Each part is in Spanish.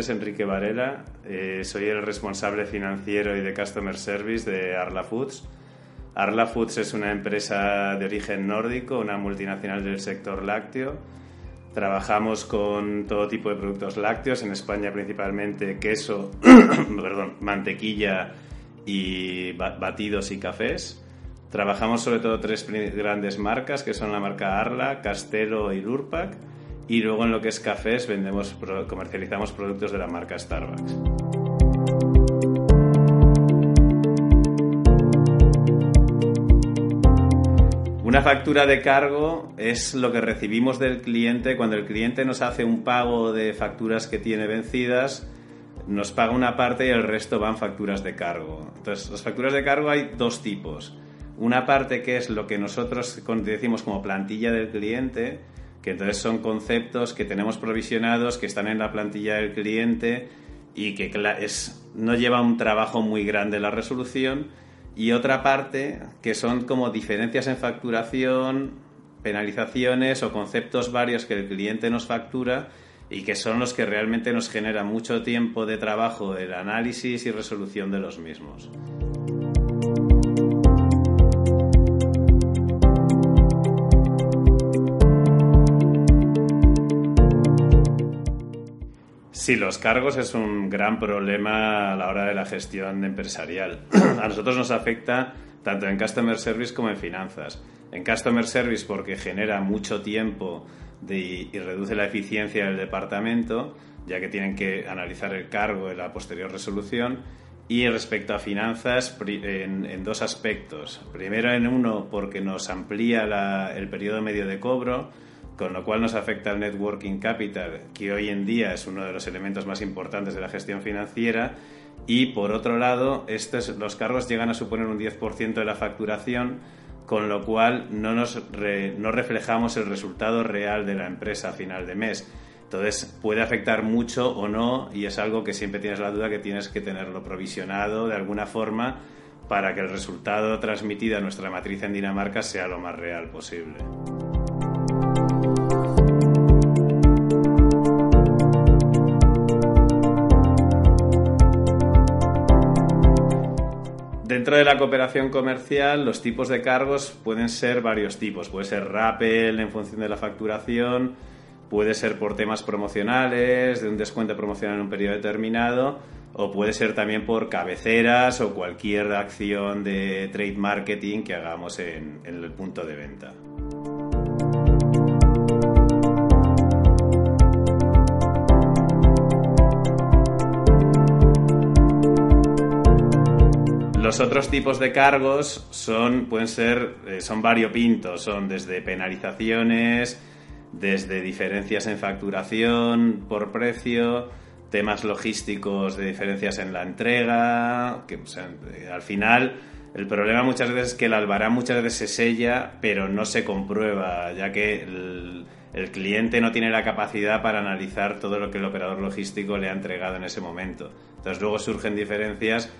es Enrique Varela, eh, soy el responsable financiero y de Customer Service de Arla Foods. Arla Foods es una empresa de origen nórdico, una multinacional del sector lácteo. Trabajamos con todo tipo de productos lácteos, en España principalmente queso, perdón, mantequilla y batidos y cafés. Trabajamos sobre todo tres grandes marcas, que son la marca Arla, Castelo y Lurpak y luego en lo que es cafés vendemos, comercializamos productos de la marca Starbucks. Una factura de cargo es lo que recibimos del cliente cuando el cliente nos hace un pago de facturas que tiene vencidas, nos paga una parte y el resto van facturas de cargo. Entonces, las facturas de cargo hay dos tipos. Una parte que es lo que nosotros decimos como plantilla del cliente, que entonces son conceptos que tenemos provisionados, que están en la plantilla del cliente y que no lleva un trabajo muy grande la resolución. Y otra parte que son como diferencias en facturación, penalizaciones o conceptos varios que el cliente nos factura y que son los que realmente nos generan mucho tiempo de trabajo el análisis y resolución de los mismos. Sí, los cargos es un gran problema a la hora de la gestión empresarial. a nosotros nos afecta tanto en Customer Service como en finanzas. En Customer Service porque genera mucho tiempo y reduce la eficiencia del departamento, ya que tienen que analizar el cargo en la posterior resolución. Y respecto a finanzas, en, dos aspectos. Primero en uno porque nos amplía el periodo medio de cobro, con lo cual nos afecta el networking capital, que hoy en día es uno de los elementos más importantes de la gestión financiera. Y por otro lado, estos, los cargos llegan a suponer un 10% de la facturación, con lo cual no, nos no reflejamos el resultado real de la empresa a final de mes. Entonces puede afectar mucho o no y es algo que siempre tienes la duda que tienes que tenerlo provisionado de alguna forma para que el resultado transmitido a nuestra matriz en Dinamarca sea lo más real posible. Dentro de la cooperación comercial, los tipos de cargos pueden ser varios tipos. Puede ser rappel en función de la facturación, puede ser por temas promocionales, de un descuento promocional en un periodo determinado, o puede ser también por cabeceras o cualquier acción de trade marketing que hagamos en, en el punto de venta. Los otros tipos de cargos son, pueden ser, eh, son variopintos, son desde penalizaciones, desde diferencias en facturación por precio, temas logísticos de diferencias en la entrega, que al final el problema muchas veces es que el albarán muchas veces se sella, pero no se comprueba, ya que el, el cliente no tiene la capacidad para analizar todo lo que el operador logístico le ha entregado en ese momento. Entonces luego surgen diferencias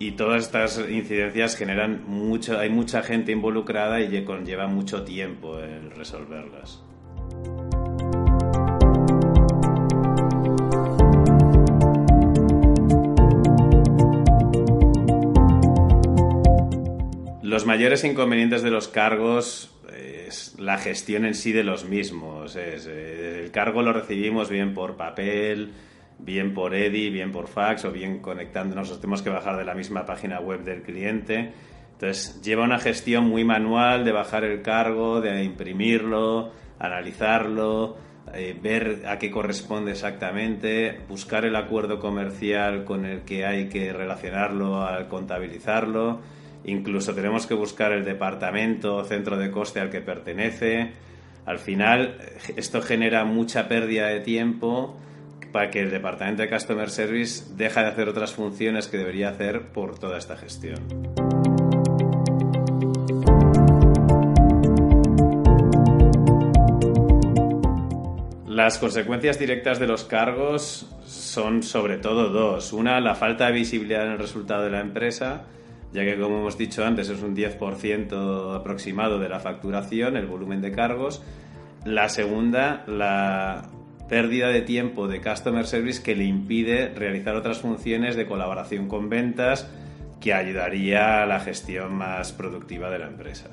y todas estas incidencias generan mucho, hay mucha gente involucrada y conlleva mucho tiempo el resolverlas. Los mayores inconvenientes de los cargos es la gestión en sí de los mismos. Eh, el cargo lo recibimos bien por papel, bien por EDI, bien por fax o bien conectándonos, nos tenemos que bajar de la misma página web del cliente. Entonces lleva una gestión muy manual de bajar el cargo, de imprimirlo, analizarlo, eh, ver a qué corresponde exactamente, buscar el acuerdo comercial con el que hay que relacionarlo al contabilizarlo, incluso tenemos que buscar el departamento o centro de coste al que pertenece. Al final, esto genera mucha pérdida de tiempo para que el departamento de Customer Service deja de hacer otras funciones que debería hacer por toda esta gestión. Las consecuencias directas de los cargos son sobre todo dos. Una, la falta de visibilidad en el resultado de la empresa, ya que como hemos dicho antes es un 10% aproximado de la facturación, el volumen de cargos. La segunda, la pérdida de tiempo de Customer Service que le impide realizar otras funciones de colaboración con ventas que ayudaría a la gestión más productiva de la empresa.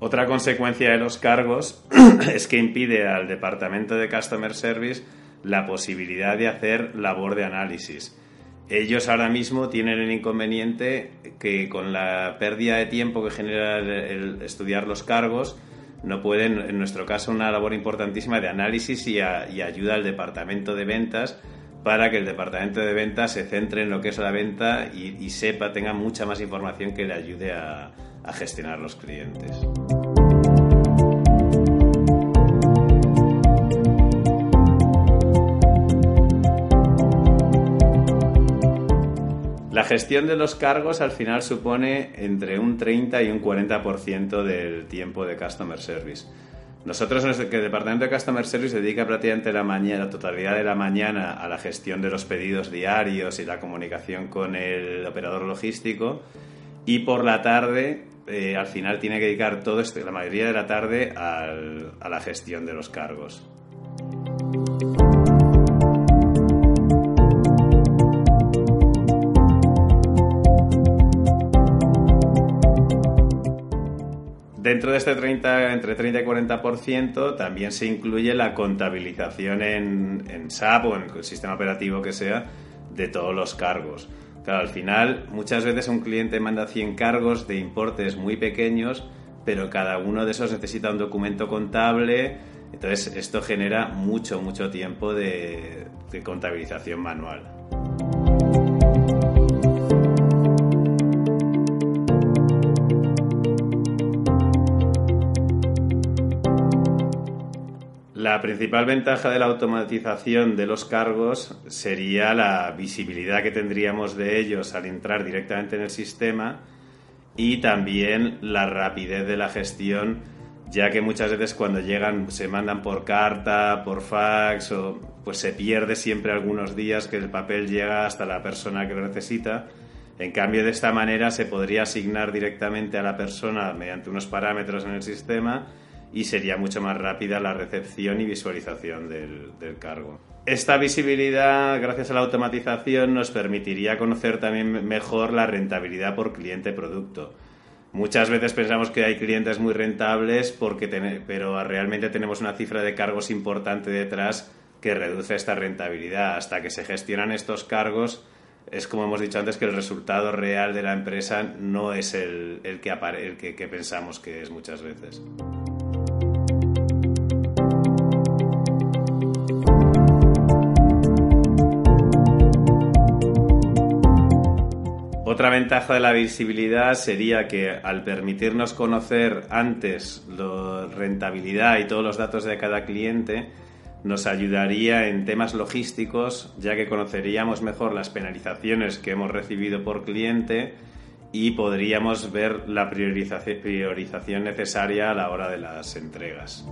Otra consecuencia de los cargos es que impide al departamento de Customer Service la posibilidad de hacer labor de análisis. Ellos ahora mismo tienen el inconveniente que con la pérdida de tiempo que genera el, estudiar los cargos, no pueden, en nuestro caso, una labor importantísima de análisis y, ayuda al departamento de ventas para que el departamento de ventas se centre en lo que es la venta y, sepa, tenga mucha más información que le ayude a gestionar los clientes. La gestión de los cargos al final supone entre un 30 y un 40% del tiempo de Customer Service. Nosotros, el departamento de Customer Service dedica prácticamente la, mañana, la totalidad de la mañana a la gestión de los pedidos diarios y la comunicación con el operador logístico y por la tarde, eh, al final, tiene que dedicar todo este, la mayoría de la tarde a la gestión de los cargos. Dentro de este 30, entre 30 y 40% también se incluye la contabilización en, en SAP o en el sistema operativo que sea de todos los cargos. Claro, al final muchas veces un cliente manda 100 cargos de importes muy pequeños, pero cada uno de esos necesita un documento contable, entonces esto genera mucho, mucho tiempo de contabilización manual. La principal ventaja de la automatización de los cargos sería la visibilidad que tendríamos de ellos al entrar directamente en el sistema y también la rapidez de la gestión, ya que muchas veces cuando llegan se mandan por carta, por fax o pues se pierde siempre algunos días que el papel llega hasta la persona que lo necesita. En cambio, de esta manera se podría asignar directamente a la persona mediante unos parámetros en el sistema y sería mucho más rápida la recepción y visualización del, cargo. Esta visibilidad, gracias a la automatización, nos permitiría conocer también mejor la rentabilidad por cliente-producto. Muchas veces pensamos que hay clientes muy rentables, porque pero realmente tenemos una cifra de cargos importante detrás que reduce esta rentabilidad. Hasta que se gestionan estos cargos, es como hemos dicho antes que el resultado real de la empresa no es el que pensamos que es muchas veces. Otra ventaja de la visibilidad sería que al permitirnos conocer antes la rentabilidad y todos los datos de cada cliente, nos ayudaría en temas logísticos, ya que conoceríamos mejor las penalizaciones que hemos recibido por cliente y podríamos ver la priorización necesaria a la hora de las entregas.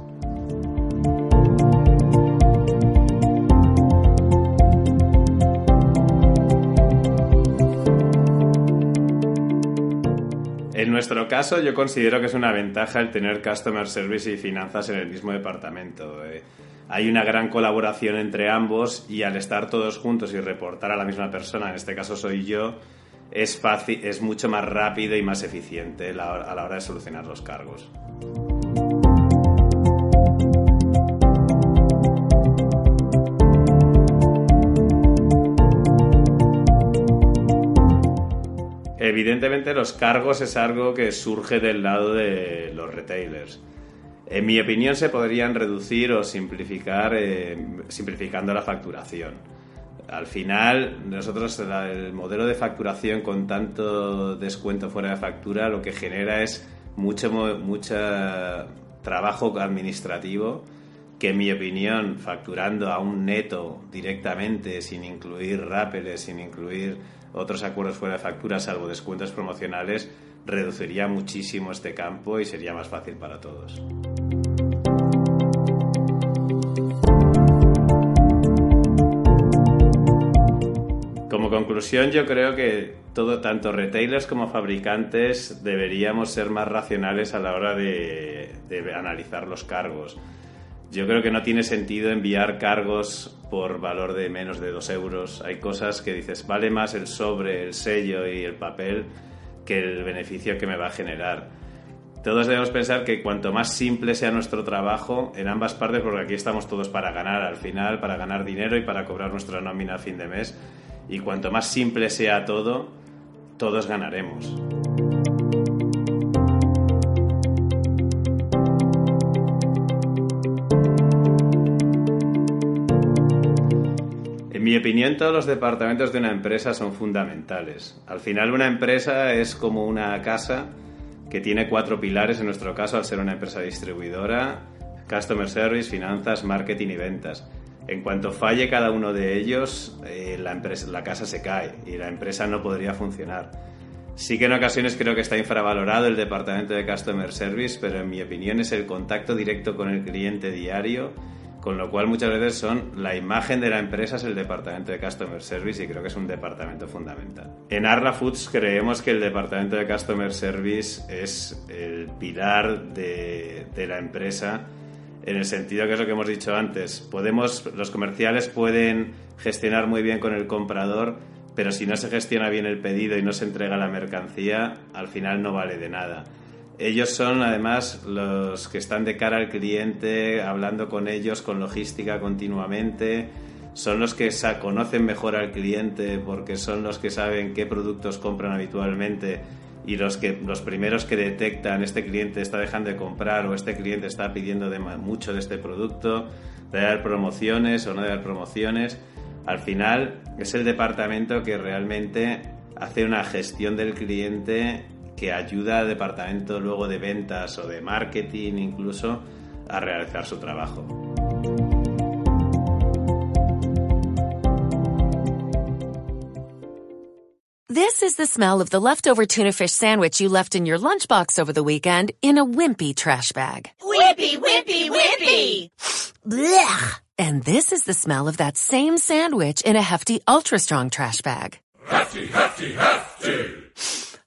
Nuestro caso, yo considero que es una ventaja el tener Customer Service y finanzas en el mismo departamento. Eh. hay una gran colaboración entre ambos y al estar todos juntos y reportar a la misma persona, en este caso soy yo, es, fácil, es mucho más rápido y más eficiente a la hora de solucionar los cargos. Evidentemente los cargos es algo que surge del lado de los retailers. En mi opinión se podrían reducir o simplificar eh, simplificando la facturación. Al final, nosotros el modelo de facturación con tanto descuento fuera de factura lo que genera es mucho, mucho trabajo administrativo que en mi opinión, facturando a un neto directamente, sin incluir rápeles, sin incluir otros acuerdos fuera de factura, salvo descuentos promocionales, reduciría muchísimo este campo y sería más fácil para todos. Como conclusión, yo creo que todo, tanto retailers como fabricantes, deberíamos ser más racionales a la hora de, de analizar los cargos yo creo que no tiene sentido enviar cargos por valor de menos de dos euros. Hay cosas que dices, vale más el sobre, el sello y el papel que el beneficio que me va a generar. Todos debemos pensar que cuanto más simple sea nuestro trabajo en ambas partes, porque aquí estamos todos para ganar al final, para ganar dinero y para cobrar nuestra nómina a fin de mes, y cuanto más simple sea todo, todos ganaremos. Mi opinión, todos los departamentos de una empresa son fundamentales. Al final, una empresa es como una casa que tiene cuatro pilares, en nuestro caso, al ser una empresa distribuidora, Customer Service, Finanzas, Marketing y Ventas. En cuanto falle cada uno de ellos, eh, la, empresa, la casa se cae y la empresa no podría funcionar. Sí que en ocasiones creo que está infravalorado el departamento de Customer Service, pero en mi opinión es el contacto directo con el cliente diario con lo cual muchas veces son la imagen de la empresa es el departamento de Customer Service y creo que es un departamento fundamental. En Arla Foods creemos que el departamento de Customer Service es el pilar de, de la empresa en el sentido que es lo que hemos dicho antes. Podemos, los comerciales pueden gestionar muy bien con el comprador, pero si no se gestiona bien el pedido y no se entrega la mercancía, al final no vale de nada. Ellos son además los que están de cara al cliente, hablando con ellos con logística continuamente. Son los que conocen mejor al cliente porque son los que saben qué productos compran habitualmente y los que los primeros que detectan este cliente está dejando de comprar o este cliente está pidiendo mucho de este producto, de dar promociones o no de dar promociones. Al final es el departamento que realmente hace una gestión del cliente que ayuda al departamento luego de ventas o de marketing incluso a realizar su trabajo. This is the smell of the leftover tuna fish sandwich you left in your lunchbox over the weekend in a wimpy trash bag. Wimpy, wimpy, wimpy! Blech! And this is the smell of that same sandwich in a hefty, ultra strong trash bag. Hefty, hefty, hefty!